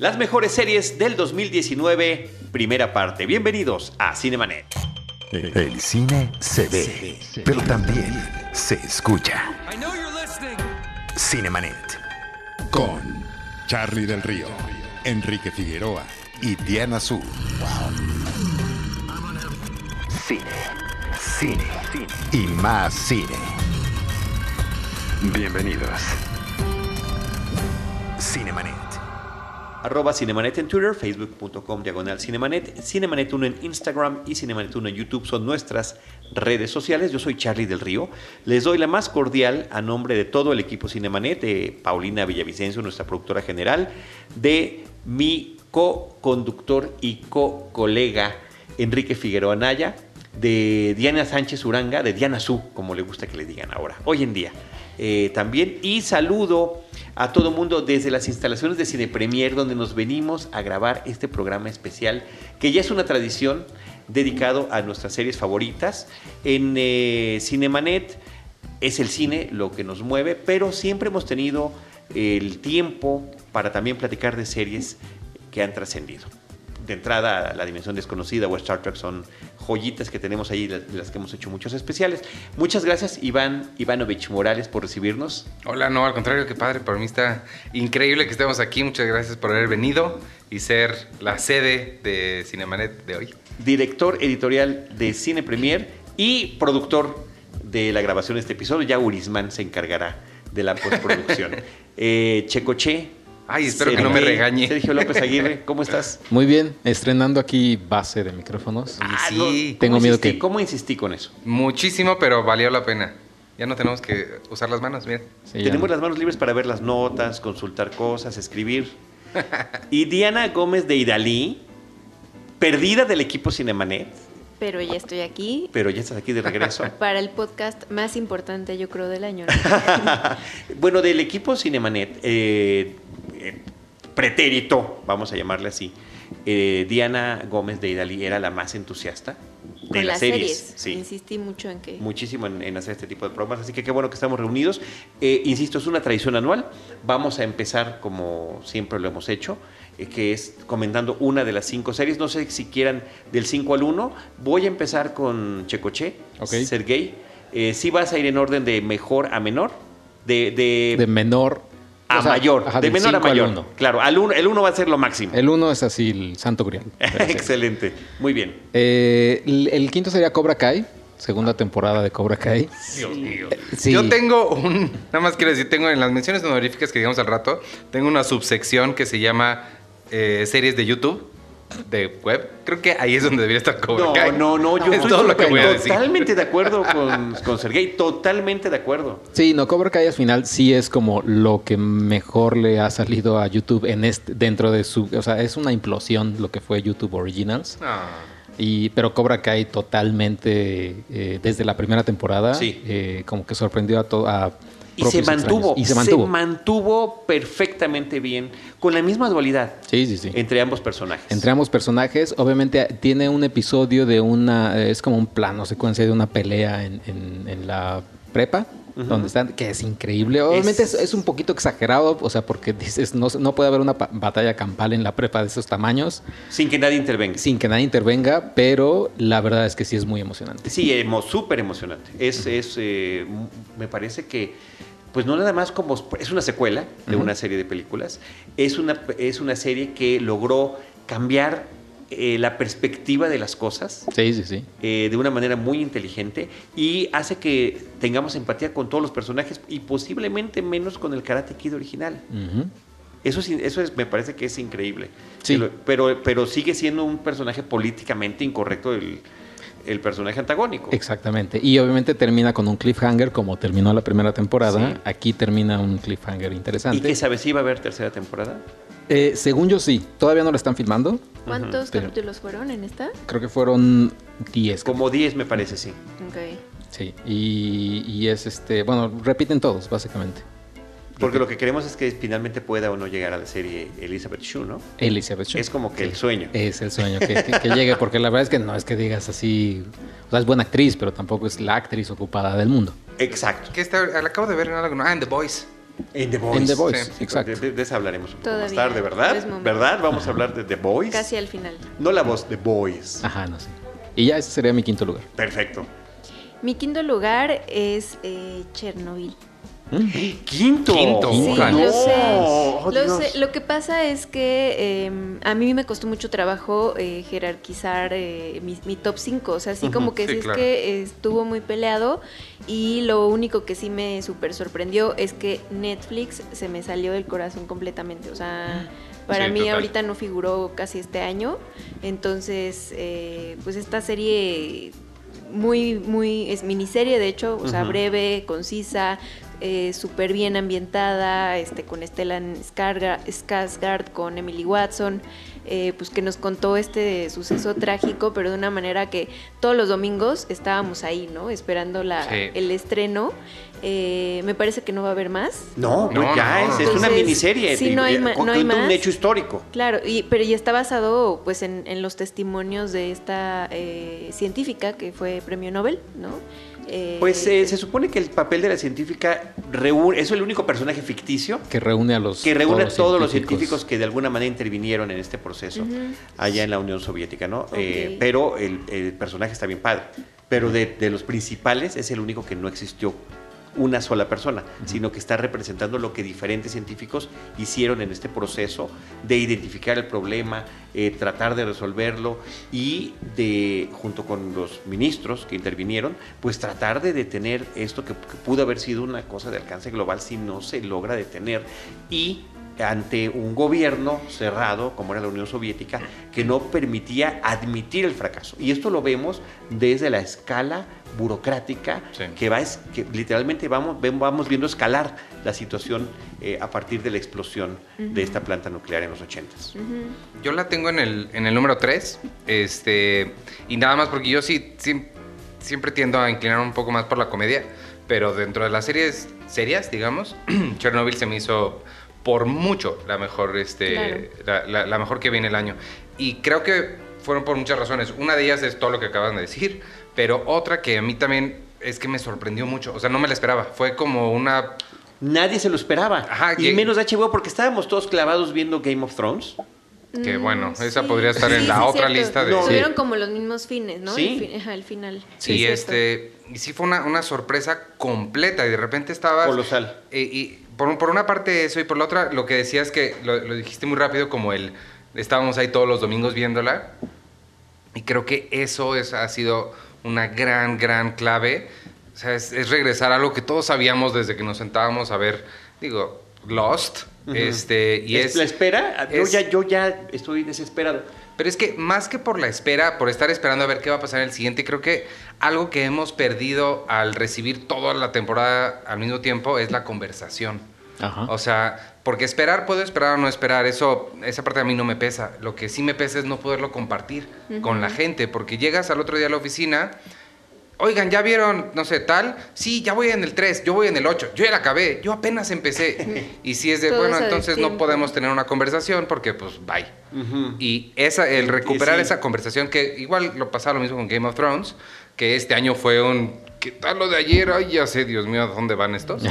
Las mejores series del 2019, primera parte. Bienvenidos a Cinemanet. El cine se ve, pero también se escucha. Cinemanet. Con Charlie del Río, Enrique Figueroa y Diana Su. Cine, cine, y más cine. Bienvenidos. Cinemanet. Arroba Cinemanet en Twitter, facebook.com diagonal Cinemanet, Cinemanet 1 en Instagram y Cinemanet 1 en YouTube son nuestras redes sociales. Yo soy Charlie del Río. Les doy la más cordial a nombre de todo el equipo Cinemanet, de Paulina Villavicencio, nuestra productora general, de mi co-conductor y co-colega Enrique Figueroa Naya, de Diana Sánchez Uranga, de Diana Su, como le gusta que le digan ahora, hoy en día. Eh, también y saludo a todo mundo desde las instalaciones de Cine Premier donde nos venimos a grabar este programa especial que ya es una tradición dedicado a nuestras series favoritas. En eh, Cinemanet es el cine lo que nos mueve, pero siempre hemos tenido el tiempo para también platicar de series que han trascendido. De entrada, La Dimensión Desconocida o Star Trek son joyitas que tenemos ahí, de las que hemos hecho muchos especiales. Muchas gracias, Iván Ivanovich Morales, por recibirnos. Hola, no, al contrario, qué padre. Para mí está increíble que estemos aquí. Muchas gracias por haber venido y ser la sede de Cinemanet de hoy. Director editorial de Cine Premier y productor de la grabación de este episodio. Ya Urisman se encargará de la postproducción. eh, Checoche, Ay, espero que no me regañe. Sergio López Aguirre, ¿cómo estás? Muy bien, estrenando aquí base de micrófonos. Ah, sí. Tengo ¿cómo miedo insistí? que- ¿Cómo insistí con eso? Muchísimo, pero valió la pena. Ya no tenemos que usar las manos, miren. Sí, Tenemos no. las manos libres para ver las notas, consultar cosas, escribir. y Diana Gómez de Idalí, perdida del equipo Cinemanet, Pero ya estoy aquí pero ya estás aquí de regreso. para el podcast más importante, yo creo, del año. ¿no? bueno, del equipo Cinemanet, eh, eh, pretérito, vamos a llamarle así, eh, Diana Gómez de Idalí era la más entusiasta de Con las series. Sí. Insistí mucho en que. muchísimo en, en hacer este tipo de programas, así que qué bueno que estamos reunidos. Eh, insisto, es una tradición anual. Vamos a empezar como siempre lo hemos hecho, eh, que es comentando una de las cinco series. No sé si quieran del 5 al 1. Voy a empezar con Checoche, Ok. Sergey. Eh, sí vas a ir en orden de mejor a menor, de, de, De menor a o sea, mayor, ajá, de menor a al mayor. uno. Claro, al uno, el 1 va a ser lo máximo. El uno es así, el santo grial. Excelente, muy bien. Eh, el, el quinto sería Cobra Kai, segunda temporada de Cobra Kai. Dios mío. Sí. Yo tengo un. Nada más quiero decir, tengo en las menciones honoríficas que digamos al rato, tengo una subsección que se llama eh, series de YouTube, de web. Creo que ahí es donde debería estar Cobra No, Kai. no, no, yo es estoy todo lo que voy a decir. totalmente de acuerdo con, con Sergey, totalmente de acuerdo. Sí, no, Cobra Kai al final sí es como lo que mejor le ha salido a YouTube en este, dentro de su, o sea, es una implosión lo que fue YouTube Originals. Ah. Y, pero Cobra Kai totalmente, eh, desde la primera temporada, Sí. eh, como que sorprendió a todo. a Y se mantuvo. Y se mantuvo. mantuvo perfectamente bien, con la misma dualidad sí, sí, sí. entre ambos personajes. Entre ambos personajes, obviamente tiene un episodio de una, es como un plano secuencia de una pelea en, en- en la prepa, donde están, que es increíble. Obviamente es, Es- es un poquito exagerado, o sea, porque dices, no, no puede haber una batalla campal en la prepa de esos tamaños Sin que nadie intervenga. sin que nadie intervenga, pero la verdad es que sí es muy emocionante. Sí, emo- súper emocionante. Es, es eh, me parece que, pues no nada más como, es una secuela de una serie de películas, es una, es una serie que logró cambiar eh, la perspectiva de las cosas. Sí, sí, sí. eh, de una manera muy inteligente y hace que tengamos empatía con todos los personajes y posiblemente menos con el Karate Kid original. Eso, es, eso es, me parece que es increíble. Sí. Pero, pero, pero sigue siendo un personaje políticamente incorrecto el, el personaje antagónico. Exactamente. Y obviamente termina con un cliffhanger como terminó la primera temporada. Sí. Aquí termina un cliffhanger ¿Y interesante. qué sabes si va a haber tercera temporada? Eh, según yo sí, todavía no lo están filmando. ¿Cuántos Pero- capítulos fueron en esta? Creo que fueron 10. Como 10 me parece, sí. Ok. Sí, y, y es este, bueno, repiten todos, básicamente. Porque lo que queremos es que finalmente pueda o no llegar a la serie Elizabeth Shue, ¿no? Elizabeth Shue. Es como que el sueño. Es el sueño que, que- que llegue, porque la verdad es que no es que digas así, o sea, es buena actriz, pero tampoco es la actriz ocupada del mundo. Exacto. Que está, la acabo de ver en algo, no, ah, en The Voice. En The Voice. En The Voice, Sí. exacto. De, esa hablaremos un poco más Todavía, tarde, ¿verdad? ¿Verdad? Vamos a hablar de The Voice. Casi al final. No la voz, The Voice. Ajá, no sé. Y ya ese sería mi quinto lugar. Perfecto. Mi quinto lugar es eh, Chernobyl. Quinto. Quinto, Sí, lo sé. Oh, lo sé. Lo que pasa es que eh, a mí me costó mucho trabajo eh, jerarquizar eh, mi, mi top 5. O sea, así como que sí, sí, es que estuvo muy peleado. Y lo único que sí me súper sorprendió es que Netflix se me salió del corazón completamente. O sea. Para Sí, mí total. ahorita no figuró casi este año. Entonces, eh, pues esta serie muy, muy, es miniserie de hecho, o sea, breve, concisa, eh, súper bien ambientada, este, con Stellan Skarsgård, con Emily Watson, eh, pues que nos contó este suceso trágico, pero de una manera que todos los domingos estábamos ahí, ¿no? Esperando la, Sí. el estreno. Eh, me parece que no va a haber más. No, No, no, ya no, es, no. es una miniserie. sí, no hay ma- con- no hay cuenta un más. hecho histórico. Claro, y, pero ya está basado pues en, en los testimonios de esta eh, científica que fue premio Nobel, ¿no? Eh, Pues eh, se supone que el papel de la científica reúne, es el único personaje ficticio Que reúne a los. que reúne a todos los científicos que de alguna manera intervinieron en este proceso allá en la Unión Soviética, ¿no? Eh, pero el, el personaje está bien padre. Pero de, de los principales es el único que no existió una sola persona, sino que está representando lo que diferentes científicos hicieron en este proceso de identificar el problema, eh, tratar de resolverlo y de, junto con los ministros que intervinieron, pues tratar de detener esto que, que pudo haber sido una cosa de alcance global si no se logra detener. Y ante un gobierno cerrado, como era la Unión Soviética, que no permitía admitir el fracaso. Y esto lo vemos desde la escala burocrática, Sí. que, va, es, que literalmente vamos, vamos viendo escalar la situación eh, a partir de la explosión de esta planta nuclear en los 80s. ujú. Yo la tengo en el, en el número 3. Este, y nada más porque yo sí, sí- siempre tiendo a inclinar un poco más por la comedia. Pero dentro de las series serias, digamos, Chernobyl se me hizo por mucho la mejor, este, la, la- la mejor que viene el año. Y creo que fueron por muchas razones. Una de ellas es todo lo que acaban de decir. Pero otra que a mí también es que me sorprendió mucho. O sea, no me la esperaba. Fue como una Nadie se lo esperaba. Ajá, y que- menos HBO porque estábamos todos clavados viendo Game of Thrones. Que Mm, bueno, esa sí. podría estar en la sí, otra cierto. lista de... No. Tuvieron como los mismos fines, ¿no? Sí. El, fi- ajá, el final. Sí, es cierto. este, y sí fue una, una sorpresa completa y de repente estaba... Colosal. y por, por una parte eso y por la otra lo que decías que lo, lo dijiste muy rápido como el... Estábamos ahí todos los domingos viéndola y creo que eso es, ha sido una gran, gran clave. O sea, es, es regresar a algo que todos sabíamos desde que nos sentábamos a ver, digo, Lost. este, y es, la espera, yo, es- ya, yo ya estoy desesperado. pero es que más que por la espera, por estar esperando a ver qué va a pasar en el siguiente, creo que algo que hemos perdido al recibir toda la temporada al mismo tiempo es la conversación. Ajá. O sea, porque esperar, puedo esperar o no esperar, eso, esa parte a mí no me pesa. Lo que sí me pesa es no poderlo compartir con la gente, porque llegas al otro día a la oficina, oigan, ¿ya vieron, no sé, tal? Sí, ya voy en el 3, yo voy en el 8, yo ya la acabé, yo apenas empecé. y si es de, Todo bueno, entonces no podemos tener una conversación porque, pues, bye. Y esa, el Y- y recuperar sí. esa conversación, que igual lo pasaba lo mismo con Game of Thrones, que este año fue un. ¿Qué tal lo de ayer? Ay, ya sé, Dios mío, ¿a dónde van estos?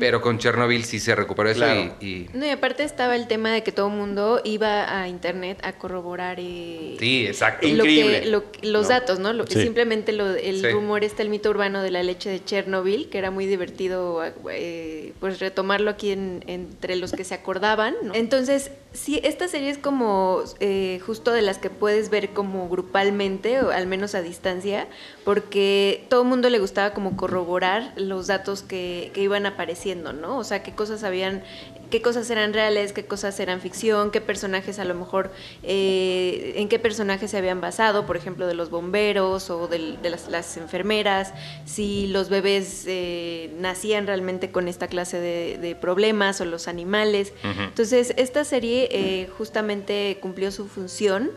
Pero con Chernobyl sí se recuperó eso Claro. y, y- No, y aparte estaba el tema de que todo el mundo iba a internet a corroborar eh, Sí, exacto. Y- lo Increíble, que, lo- los ¿no? datos, ¿no? Lo- Sí. Simplemente lo, el Sí. rumor está el mito urbano de la leche de Chernobyl, que era muy divertido eh, pues retomarlo aquí en- entre los que se acordaban. ¿no? Entonces, sí, esta serie es como eh, justo de las que puedes ver como grupalmente, o al menos a distancia, porque todo el mundo le gustaba como corroborar los datos que, que iban apareciendo, ¿no? O sea, qué cosas habían, qué cosas eran reales, qué cosas eran ficción, qué personajes a lo mejor, eh, en qué personajes se habían basado, por ejemplo, de los bomberos o del- de, las, las enfermeras, si los bebés eh, nacían realmente con esta clase de, de problemas o los animales. Entonces, esta serie eh, justamente cumplió su función.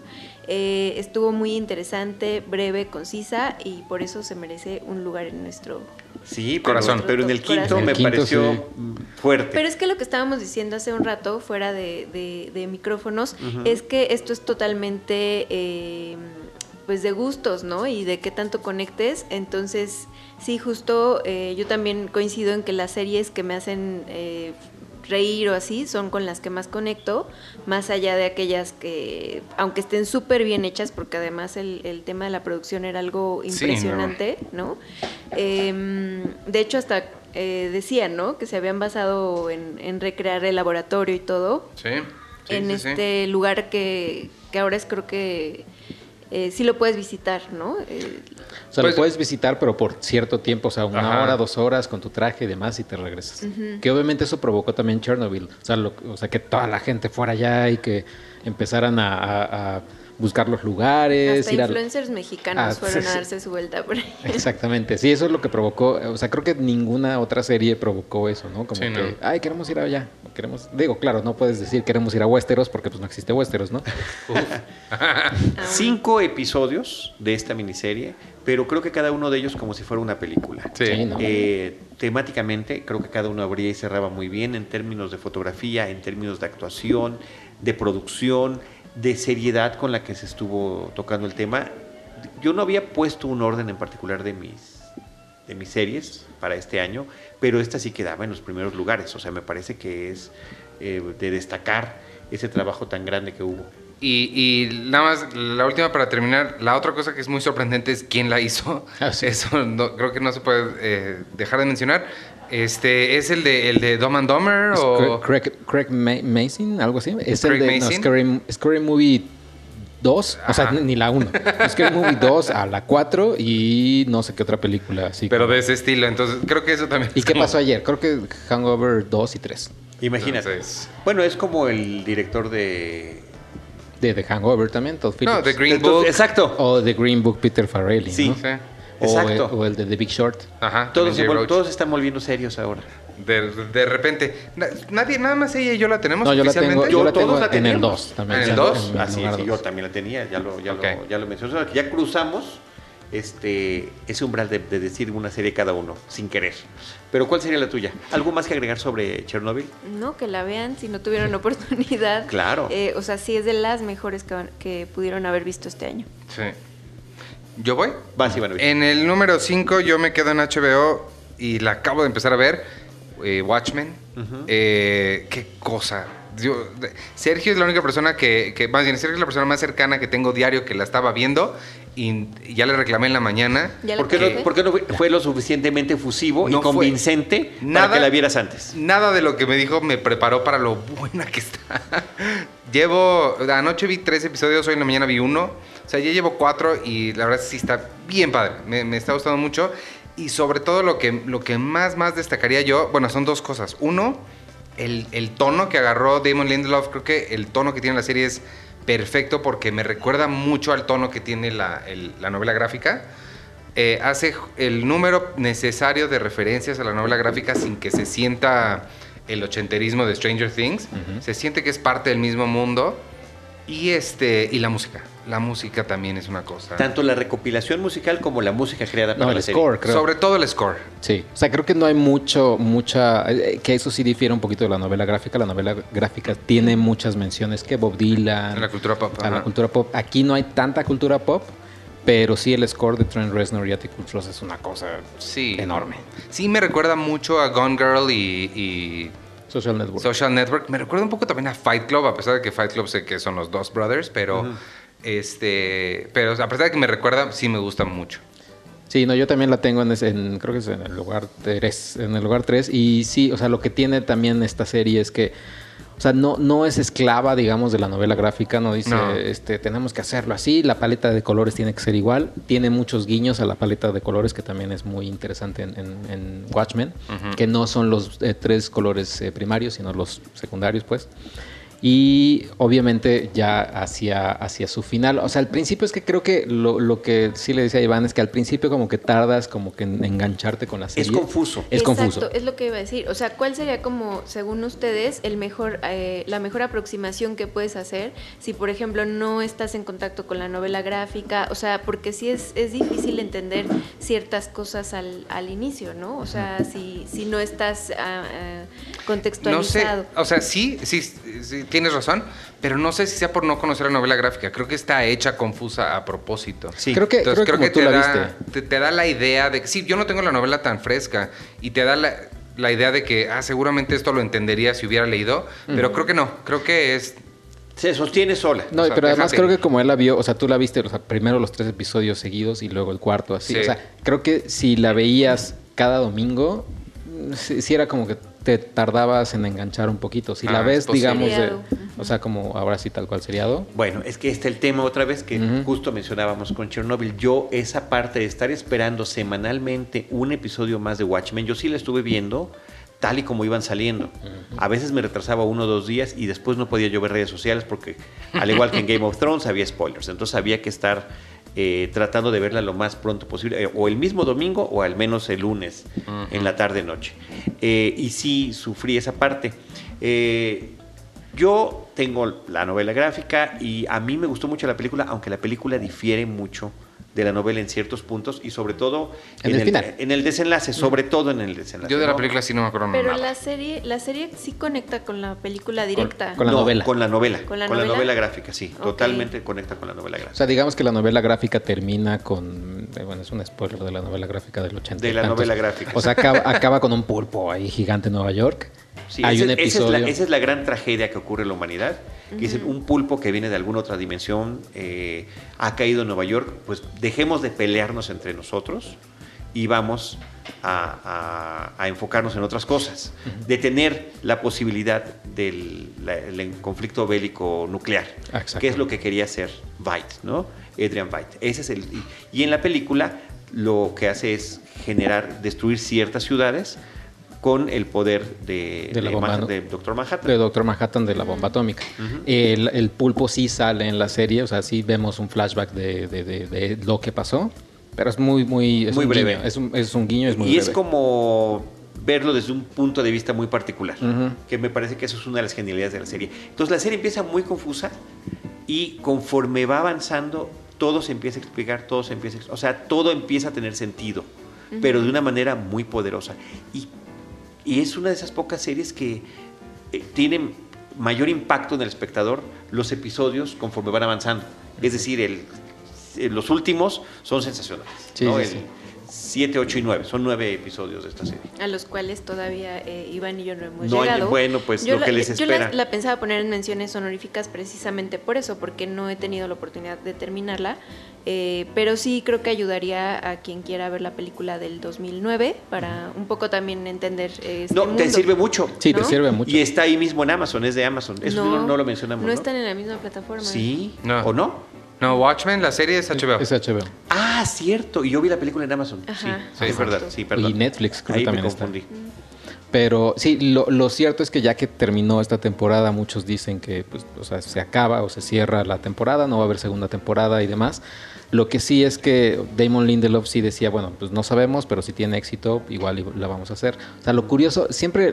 Eh, estuvo muy interesante, breve, concisa y por eso se merece un lugar en nuestro... Sí, pero, Corazón. pero en el quinto Corazón. me pareció sí. fuerte. Pero es que lo que estábamos diciendo hace un rato, fuera de, de- de micrófonos, es que esto es totalmente eh, pues de gustos, ¿no? Y de qué tanto conectes. Entonces, sí, justo eh, yo también coincido en que las series que me hacen eh, reír o así son con las que más conecto, más allá de aquellas que, aunque estén súper bien hechas, porque además el, el tema de la producción era algo Sí, no. impresionante, ¿no? Em, de hecho, hasta eh, decían, ¿no? Que se habían basado en, en recrear el laboratorio y todo Sí. sí, en sí. este lugar que, que ahora es creo que eh, sí lo puedes visitar, ¿no? Eh, O sea, Pues- lo puedes visitar, pero por cierto tiempo, o sea, una Ajá. hora, dos horas con tu traje y demás y te regresas. Que obviamente eso provocó también Chernobyl. O sea, lo- o sea, que toda la gente fuera allá y que empezaran a, a- a buscar los lugares. hasta ir a- influencers mexicanos Ah, fueron sí, a darse su vuelta por ahí. Exactamente, sí, eso es lo que provocó, o sea, creo que ninguna otra serie provocó eso, ¿no? Como Sí, que, no. ay, queremos ir allá, queremos, digo, claro, no puedes decir queremos ir a Westeros porque pues no existe Westeros, ¿no? Cinco episodios de esta miniserie, pero creo que cada uno de ellos como si fuera una película. Sí. Sí, ¿no? Eh, temáticamente, creo que cada uno abría y cerraba muy bien en términos de fotografía, en términos de actuación, de producción, de seriedad con la que se estuvo tocando el tema. Yo no había puesto un orden en particular de mis, de mis series para este año, pero esta sí quedaba en los primeros lugares. O sea, me parece que es eh, de destacar ese trabajo tan grande que hubo. Y, y nada más, la última para terminar, la otra cosa que es muy sorprendente es quién la hizo. Ah, sí. Eso no- creo que no se puede eh, dejar de mencionar. Este, ¿Es el de, el de Dumb and Dumber o...? Craig, Craig Ma- Mason, algo así. Es Craig el de no. Scary, Scary Movie 2, o sea, Ajá. ni la 1. Scary Movie 2 a la 4 y no sé qué otra película. Así Pero como- de ese estilo, entonces creo que eso también... ¿Y es qué como- pasó ayer? Creo que Hangover 2 y 3. Imagínate. Entonces- Bueno, es como el director de... De The Hangover también, Todd Phillips. No, The Green Book. Exacto. O The Green Book Peter Farrelly, Sí. ¿no? Sí. O, Exacto. o el de The Big Short. Ajá. Todos, se vol- todos están volviendo serios ahora. De, de repente. Na- Nadie, nada más ella y yo la tenemos No, yo la oficialmente. tengo, yo la Todos tengo la en el teníamos. 2 también. ¿En el ya, 2? en mi Así lugar es, y dos. yo también la tenía, ya lo, ya Ok. lo, ya lo mencioné. O sea, que ya cruzamos este, ese umbral de, de decir una serie cada uno, sin querer. Pero ¿cuál sería la tuya? ¿Algo más que agregar sobre Chernobyl? No, que la vean si no tuvieron oportunidad. Claro. Eh, o sea, sí es de las mejores que, que pudieron haber visto este año. Sí. ¿Yo voy? Vas, Ivanovich. En el número 5 yo me quedo en HBO y la acabo de empezar a ver. eh, Watchmen. Eh, qué cosa. Yo- de- Sergio es la única persona que, que- más bien, Sergio es la persona más cercana que tengo diario que la estaba viendo y, ya le reclamé en la mañana. ¿Ya la ¿Por qué, no, por qué no fue, fue lo suficientemente fusivo No y convincente Nada- para que la vieras antes? Nada de lo que me dijo me preparó para lo buena que está. llevo, anoche vi tres episodios, hoy en la mañana vi uno. O sea, ya llevo cuatro y la verdad sí está bien padre. Me, me está gustando mucho. Y sobre todo lo que, lo que más, más destacaría yo, bueno, son dos cosas. Uno, el, el tono que agarró Damon Lindelof, creo que el tono que tiene la serie es perfecto porque me recuerda mucho al tono que tiene la, el- la novela gráfica. Eh, hace el número necesario de referencias a la novela gráfica sin que se sienta el ochenterismo de Stranger Things. Se siente que es parte del mismo mundo. Y, este, y la música. La música también es una cosa. Tanto la recopilación musical como la música creada para No, la el serie. score, creo. Sobre todo el score. Sí, o sea, creo que no hay mucho, mucha, eh, que eso sí difiere un poquito de la novela gráfica. La novela gráfica tiene muchas menciones que Bob Dylan, En la cultura pop. a la cultura pop. Aquí no hay tanta cultura pop, pero sí el score de Trent Reznor y Atticus Ross es una cosa Sí. enorme. Sí, me recuerda mucho a Gone Girl y, y Social Network. Social Network. Me recuerda un poco también a Fight Club, a pesar de que Fight Club sé que son los dos brothers, pero este, pero a pesar de que me recuerda, sí me gusta mucho. Sí, no, yo también la tengo en, ese- en- creo que es en el lugar 3, en el lugar 3 y sí, o sea, lo que tiene también esta serie es que o sea, no, no es esclava, digamos, de la novela gráfica, no dice, No. este, tenemos que hacerlo así, la paleta de colores tiene que ser igual, tiene muchos guiños a la paleta de colores que también es muy interesante en, en- en Watchmen, que no son los eh, tres colores eh, primarios, sino los secundarios, pues. Y obviamente ya hacia, hacia su final. O sea, al principio es que creo que lo, lo que sí le decía a Iván es que al principio como que tardas como que en engancharte con la serie. Es confuso. Es Exacto, confuso. es lo que iba a decir. O sea, ¿cuál sería como, según ustedes, el mejor, eh, la mejor aproximación que puedes hacer si, por ejemplo, no estás en contacto con la novela gráfica? O sea, porque sí es, es difícil entender ciertas cosas al, al inicio, ¿no? O sea, si, si no estás ah, ah, No sé, contextualizado. o sea, sí, sí, sí, tienes razón, pero no sé si sea por no conocer la novela gráfica. Creo que está hecha confusa a propósito. Sí. Creo que, Entonces creo creo, que que, como te, tú la da, viste. te, te da la idea de que sí, yo no tengo la novela tan fresca y te da la, la idea de que ah, seguramente esto lo entendería si hubiera leído, pero creo que no, creo que es Se sostiene sola. No, O sea, pero además déjate. creo que como él la vio, o sea, tú la viste o sea, primero los tres episodios seguidos y luego el cuarto, así. Sí. O sea, creo que si la veías cada domingo, mm, sí, sí era como que te tardabas en enganchar un poquito. Si la Ah, ves, es posible. digamos, de- o sea, como ahora sí tal cual seriado. Bueno, es que está el tema otra vez que justo mencionábamos con Chernobyl. Yo esa parte de estar esperando semanalmente un episodio más de Watchmen, yo sí la estuve viendo tal y como iban saliendo. A veces me retrasaba uno o dos días y después no podía yo ver redes sociales porque al igual que en Game of Thrones había spoilers. Entonces había que estar eh, tratando de verla lo más pronto posible, eh, o el mismo domingo o al menos el lunes en la tarde-noche. Eh, y sí sufrí esa parte. Eh, yo tengo la novela gráfica y a mí me gustó mucho la película, aunque la película difiere mucho de la novela en ciertos puntos y sobre todo En el final. en el desenlace, sobre todo en el desenlace. yo de la ¿no? película sí no me acuerdo Pero nada. la serie, la serie sí conecta con la película directa. con la No, novela. Con la novela. ¿Con Con la la, novela? gráfica, sí. Totalmente conecta con la novela O gráfica. sea, digamos que la novela gráfica termina con. eh, Bueno, es un spoiler de la novela gráfica del 80. y De la tantos. novela gráfica. O sea, acaba, acaba con un pulpo ahí gigante en Nueva York. Sí, Hay ese- un esa, es episodio. la, esa es la gran tragedia que ocurre en la humanidad, que es un pulpo que viene de alguna otra dimensión, eh, ha caído en Nueva York, pues dejemos de pelearnos entre nosotros y vamos a, a- a enfocarnos en otras cosas, de tener la posibilidad del la- el conflicto bélico nuclear, que es lo que quería hacer Veidt, ¿no? Adrian Veidt. Ese es el, y, y en la película lo que hace es generar, destruir ciertas ciudades con el poder de, De la Doctor Manhattan. de Doctor Manhattan de la bomba atómica. el, el pulpo sí sale en la serie, o sea, sí vemos un flashback de, de- de- de lo que pasó, pero es muy, muy, es Muy un breve. guiño, es, un, es un guiño, es muy y es breve. como verlo desde un punto de vista muy particular, que me parece que eso es una de las genialidades de la serie. Entonces la serie empieza muy confusa y conforme va avanzando, todo se empieza a explicar, todo se empieza a, o sea, todo empieza a tener sentido, pero de una manera muy poderosa. Y, y es una de esas pocas series que eh, tienen mayor impacto en el espectador los episodios conforme van avanzando. Es decir, el, eh, los últimos son sensacionales. Sí, ¿no? sí, El sí. 7, 8 y 9, son nueve episodios de esta serie. a los cuales todavía eh, Iván y yo no hemos No, llegado. bueno, pues, yo lo la, que les yo la- espera. la pensaba poner en menciones honoríficas precisamente por eso, porque no he tenido la oportunidad de terminarla, eh, pero sí creo que ayudaría a quien quiera ver la película del 2009 para un poco también entender eh, este No, te sirve mucho. Sí, te sirve mucho. Y está ahí mismo en Amazon, es de Amazon. Eso no, no lo mencionamos. No, No, están en la misma plataforma. Sí, No. ¿o no? No, Watchmen, la serie es HBO. Es HBO. Ah, cierto. Y yo vi la película en Amazon. Ajá, sí, sí, es verdad. Sí, perdón. Y Netflix creo Ahí que me también está. Pero sí, lo, lo cierto es que ya que terminó esta temporada, muchos dicen que pues, o sea, se acaba o se cierra la temporada, no va a haber segunda temporada y demás. Lo que sí es que Damon Lindelof sí decía, bueno, pues no sabemos, pero si tiene éxito, igual la vamos a hacer. O sea, lo curioso, siempre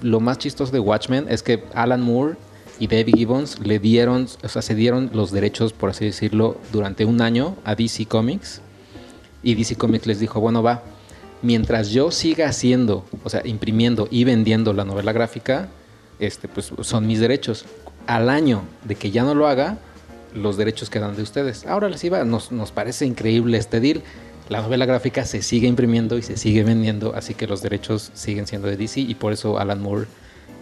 lo más chistoso de Watchmen es que Alan Moore y David Gibbons le dieron, o sea, se dieron los derechos, por así decirlo, durante un año a DC Comics. Y DC Comics les dijo, bueno, va, mientras yo siga haciendo, o sea, imprimiendo y vendiendo la novela gráfica, este, pues son mis derechos. Al año de que ya no lo haga, los derechos quedan de ustedes. Ahora les iba, nos, nos parece increíble este deal. La novela gráfica se sigue imprimiendo y se sigue vendiendo, así que los derechos siguen siendo de DC y por eso Alan Moore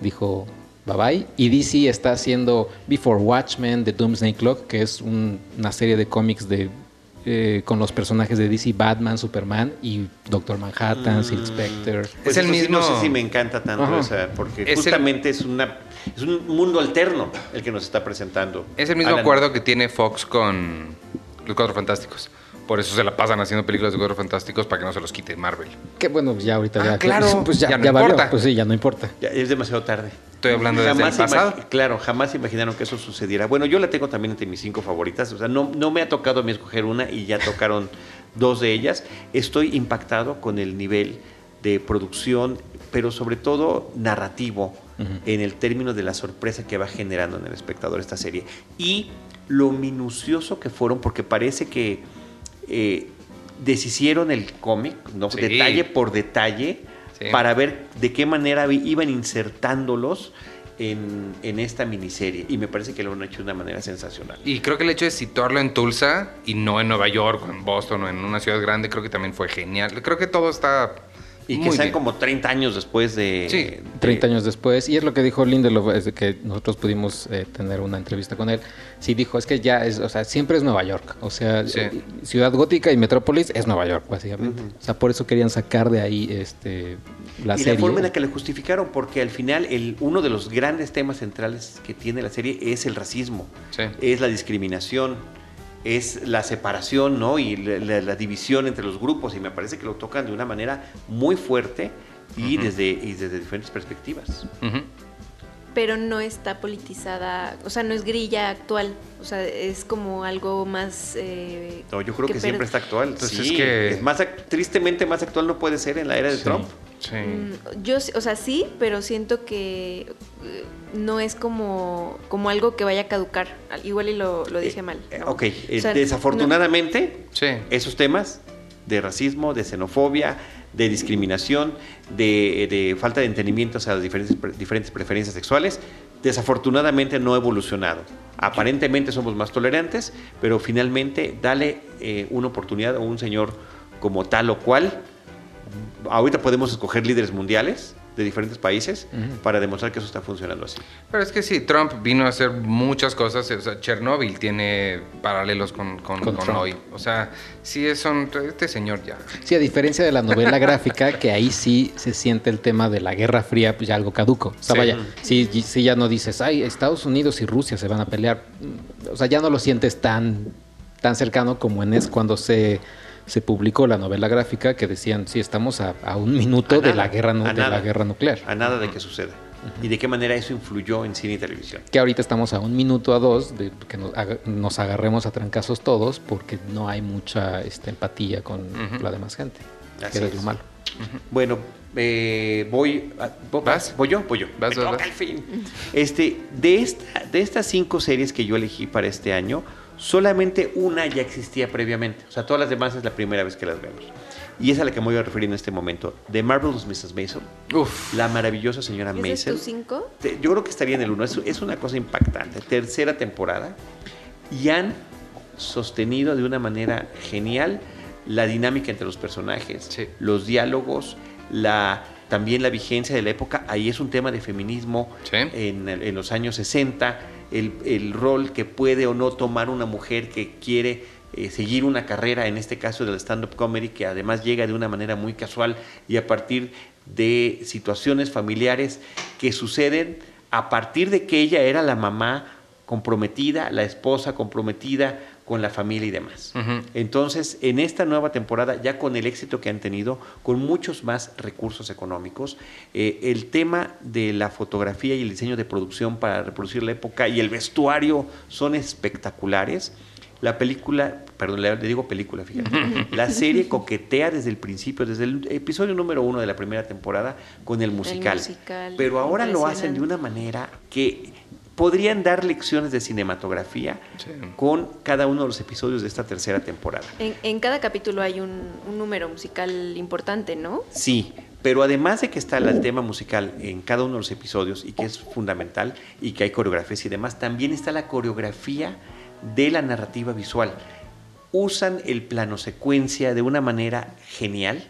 dijo bye bye. Y DC está haciendo Before Watchmen, The Doomsday Clock, que es un- una serie de cómics de eh, con los personajes de DC, Batman, Superman y Doctor Manhattan, Silk Spectre. Pues Es el sí, no mismo- sé si me encanta tanto Ajá. esa, porque Es el- justamente es una es un mundo alterno el que nos está presentando. Es el mismo Alan. acuerdo que tiene Fox con los Cuatro Fantásticos. Por eso se la pasan haciendo películas de Cuatro Fantásticos para que no se los quite Marvel. Que bueno, ya ahorita Ah, ya, claro, pues ya, ya no ya valió. importa. Pues sí, ya no importa. Ya es demasiado tarde. Estoy hablando desde el pasado. claro, jamás imaginaron que eso sucediera. Bueno, yo la tengo también entre mis cinco favoritas. O sea, no, no me ha tocado a mí escoger una y ya tocaron dos de ellas. Estoy impactado con el nivel de producción, pero sobre todo narrativo, en el término de la sorpresa que va generando en el espectador esta serie. Y lo minucioso que fueron, porque parece que eh, deshicieron el cómic, ¿no? Sí. detalle por detalle, Sí. para ver de qué manera iban insertándolos en, en esta miniserie y me parece que lo han hecho de una manera sensacional. Y creo que el hecho de situarlo en Tulsa y no en Nueva York o en Boston o en una ciudad grande, creo que también fue genial. Creo que todo está. Y que muy sean bien. como 30 años después de... Sí, de- 30 años después, y es lo que dijo Lindelof, es de que nosotros pudimos eh, tener una entrevista con él. Sí, dijo, es que ya es, o sea, siempre es Nueva York. O sea, Sí. Ciudad Gótica y Metrópolis es Nueva York, básicamente. O sea, por eso querían sacar de ahí este, la y serie. la forma en la que le justificaron, porque al final el, uno de los grandes temas centrales que tiene la serie es el racismo, Sí. es la discriminación, es la separación ¿no? y la, la- la división entre los grupos, y me parece que lo tocan de una manera muy fuerte y, desde, y desde diferentes perspectivas. Pero no está politizada, o sea, no es grilla actual, o sea, es como algo más... eh, No, yo creo que, siempre está actual. Sí, es que- es más, ac- tristemente más actual no puede ser en la era de Sí. Trump. Sí. Mm, Yo, o sea, sí, pero siento que eh, no es como, como algo que vaya a caducar. Al- Igual y lo, lo dije Eh, mal. eh, ¿no? ok, O sea, desafortunadamente, Sí. esos temas de racismo, de xenofobia, de discriminación, de, de falta de entendimiento hacia las diferentes, diferentes preferencias sexuales, desafortunadamente no ha evolucionado. Aparentemente somos más tolerantes, pero finalmente dale eh, una oportunidad a un señor como tal o cual. Ahorita podemos escoger líderes mundiales de diferentes países para demostrar que eso está funcionando así. Pero es que sí, Trump vino a hacer muchas cosas. O sea, Chernobyl tiene paralelos con, con, Con con Trump. hoy. O sea, sí es un. Este señor ya. Sí, a diferencia de la novela gráfica, que ahí sí se siente el tema de la Guerra Fría, pues ya algo caduco. O sea, Sí. vaya, sí, y- sí ya no dices, ay, Estados Unidos y Rusia se van a pelear. O sea, ya no lo sientes tan, tan cercano como en es cuando se, se publicó la novela gráfica, que decían, sí, estamos a, a un minuto A de, la guerra, de nada. la guerra nuclear. A nada de que suceda. Y de qué manera eso influyó en cine y televisión. Que ahorita estamos a un minuto a dos de que nos, nos agarremos a trancazos todos porque no hay mucha este, empatía con la demás gente. Así que es. es lo malo. Bueno, eh, voy, a- ¿Vas? voy yo, voy yo. Vas, Me vas, toca vas. al fin. Este, de, esta, de estas cinco series que yo elegí para este año, solamente una ya existía previamente. O sea, todas las demás es la primera vez que las vemos. Y es a la que me voy a referir en este momento. The Marvelous Mrs. Maisel. Uf. La maravillosa señora ¿Ese es Maisel. tu cinco? Yo creo que estaría en el 1. Es, es una cosa impactante. Tercera temporada. Y han sostenido de una manera genial la dinámica entre los personajes, Sí. los diálogos, la, también la vigencia de la época. Ahí es un tema de feminismo Sí. en, en los años 60, el, el rol que puede o no tomar una mujer que quiere eh, seguir una carrera, en este caso del stand-up comedy, que además llega de una manera muy casual y a partir de situaciones familiares que suceden a partir de que ella era la mamá comprometida, la esposa comprometida con la familia y demás. Entonces, en esta nueva temporada, ya con el éxito que han tenido, con muchos más recursos económicos, eh, el tema de la fotografía y el diseño de producción para reproducir la época y el vestuario son espectaculares. La película, perdón, le digo película, fíjate. La serie coquetea desde el principio, desde el episodio número uno de la primera temporada con el musical. musical, Pero ahora lo hacen de una manera que podrían dar lecciones de cinematografía Sí. con cada uno de los episodios de esta tercera temporada. En, en cada capítulo hay un, un número musical importante, ¿no? Sí, pero además de que está el tema musical en cada uno de los episodios y que es fundamental y que hay coreografías y demás, también está la coreografía de la narrativa visual. Usan el plano secuencia de una manera genial,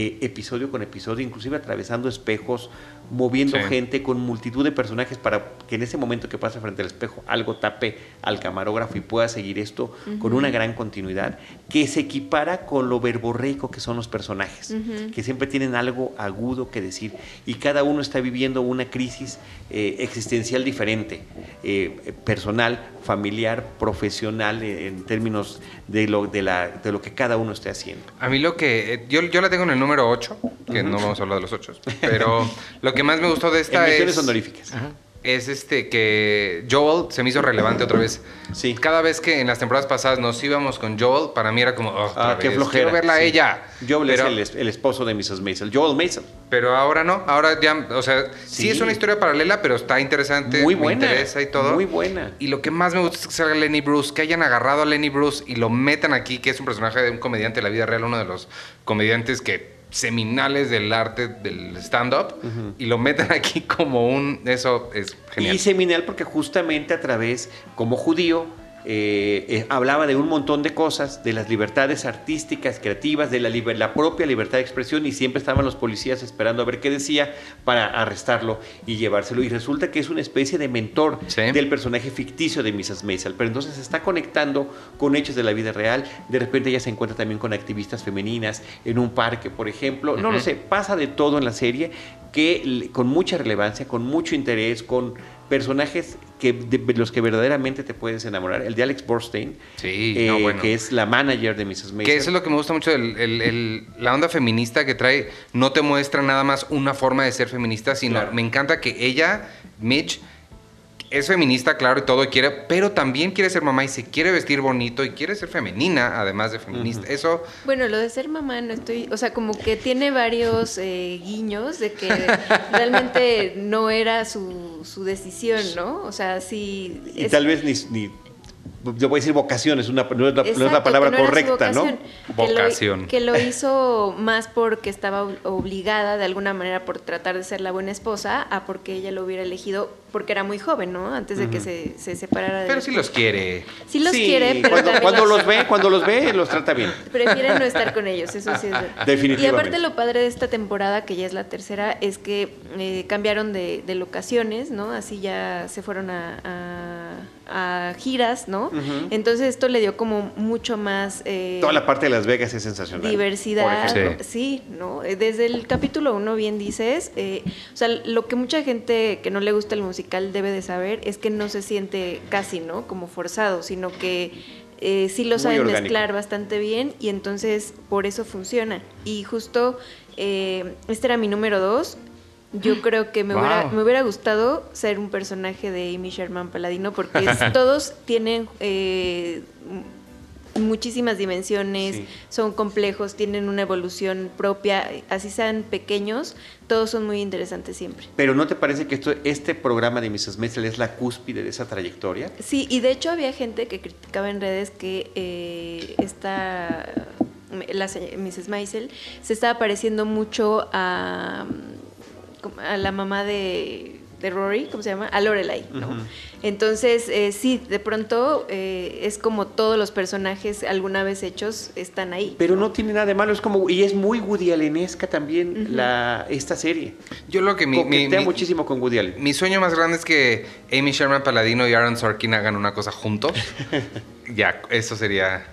eh, episodio con episodio, inclusive atravesando espejos, moviendo Sí. gente con multitud de personajes para que en ese momento que pasa frente al espejo algo tape al camarógrafo y pueda seguir esto con una gran continuidad que se equipara con lo verborreico que son los personajes, que siempre tienen algo agudo que decir y cada uno está viviendo una crisis eh, existencial diferente, eh, personal, familiar, profesional, eh, en términos de lo, de, la, de lo que cada uno esté haciendo. A mí lo que. eh, Yo, yo la tengo en el número 8, que no vamos a hablar de los 8. Pero lo que más me gustó de esta es. honoríficas. Es este que Joel se me hizo relevante otra vez. Sí. Cada vez que en las temporadas pasadas nos íbamos con Joel, para mí era como. "Oh, Ah, qué vez, flojera. Quiero verla a ella. Joel pero, es el, es- el esposo de Mrs. Maisel, Joel Maisel. pero ahora no. Ahora ya. O sea, sí. Sí. es una historia paralela, pero está interesante. Muy Me buena, interesa y todo. muy buena. Y lo que más me gusta es que salga Lenny Bruce, que hayan agarrado a Lenny Bruce y lo metan aquí, que es un personaje de un comediante de la vida real, uno de los comediantes que seminales del arte del stand-up y lo meten aquí como un... Eso es genial. Y seminal porque justamente a través, como judío, eh, eh, hablaba de un montón de cosas, de las libertades artísticas, creativas, de la, propia libertad de expresión y siempre estaban los policías esperando a ver qué decía para arrestarlo y llevárselo. Y resulta que es una especie de mentor Sí. del personaje ficticio de Mrs. Maisel, pero entonces se está conectando con hechos de la vida real. De repente ella se encuentra también con activistas femeninas en un parque, por ejemplo. No lo sé, pasa de todo en la serie que con mucha relevancia, con mucho interés, con personajes que de los que verdaderamente te puedes enamorar. El de Alex Borstein, Sí, eh, no, bueno. que es la manager de Mrs. Maisel. Que eso es lo que me gusta mucho, el- el- el- la onda feminista que trae, no te muestra nada más una forma de ser feminista, sino Claro. me encanta que ella, Mitch, es feminista, claro, y todo, y quiere, pero también quiere ser mamá y se quiere vestir bonito y quiere ser femenina, además de feminista. Eso, Bueno, lo de ser mamá no estoy, o sea, como que tiene varios eh, guiños de que realmente no era su, su decisión, ¿no? O sea, sí. y es- tal vez ni, ni- yo voy a decir vocación, es una, no, es la, no es la palabra no correcta, ¿no? vocación, que lo- Vocación. Que lo, hizo más porque estaba ob- obligada de alguna manera por tratar de ser la buena esposa a porque ella lo hubiera elegido porque era muy joven, ¿no? Antes de que se, se separara de pero sí los quiere. Sí los Sí, quiere, pero cuando, también cuando los- los ve, cuando los ve, los trata bien. Prefiere no estar con ellos, eso sí es verdad. Definitivamente. Y aparte lo padre de esta temporada, que ya es la tercera, es que eh, cambiaron de, de locaciones, ¿no? Así ya se fueron a, a- a giras, ¿no? Entonces esto le dio como mucho más... eh, Toda la parte de Las Vegas es sensacional. diversidad, sí, ¿no? Eh, Desde el capítulo uno, bien dices, eh, o sea, lo que mucha gente que no le gusta el musical debe de saber es que no se siente casi, ¿no? Como forzado, sino que eh, sí lo Muy saben orgánico. mezclar bastante bien y entonces por eso funciona. Y justo eh, este era mi número dos. Yo creo que me, Wow. hubiera, me hubiera gustado ser un personaje de Amy Sherman Paladino porque es- todos tienen eh, muchísimas dimensiones, Sí. son complejos, tienen una evolución propia, así sean pequeños, todos son muy interesantes siempre. Pero ¿no te parece que esto, este programa de Mrs. Maisel es la cúspide de esa trayectoria? Sí, y de hecho había gente que criticaba en redes que eh, esta, la Mrs. Maisel se estaba pareciendo mucho a, a la mamá de, de Rory, ¿cómo se llama? A Lorelai, ¿no? Entonces, eh, sí, de pronto eh, es como todos los personajes alguna vez hechos están ahí. Pero no tiene nada de malo, es como, y es muy Woody Allenesca también la, esta serie. Yo lo que mi, mi- mi- muchísimo con Woody Allen. mi sueño más grande es que Amy Sherman Paladino y Aaron Sorkin hagan una cosa juntos. ya, eso sería...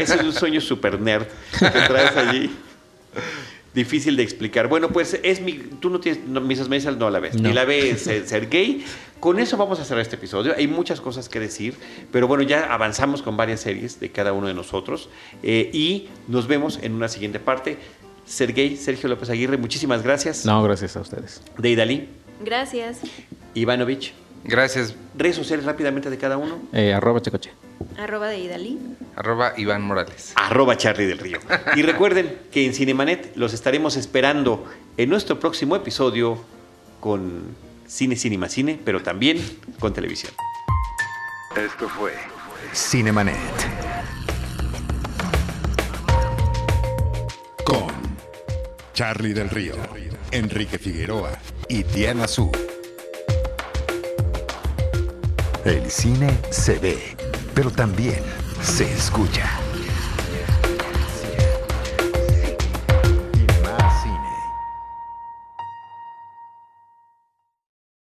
Ese es un sueño super nerd que traes allí. Difícil de explicar. Bueno, pues es mi. Tú no tienes. No, Mrs. Maisel no la ves. No. Ni la ves ser, ser gay. Con eso vamos a cerrar este episodio. Hay muchas cosas que decir. Pero bueno, ya avanzamos con varias series de cada uno de nosotros. eh, y nos vemos en una siguiente parte. Sergey, Sergio López Aguirre, muchísimas gracias. No, gracias a ustedes. Deidali, Gracias. Ivanovich. Gracias, Redes sociales rápidamente de cada uno. Eh, arroba checoche. Arroba de Idalí. arroba Iván Morales. arroba Charlie del Río. Y recuerden que en Cinemanet los estaremos esperando en nuestro próximo episodio con Cine, Cine y más Cine, pero también con televisión. Esto fue Cinemanet. Con Charlie del Río, Enrique Figueroa y Diana Su. El cine se ve, pero también se escucha.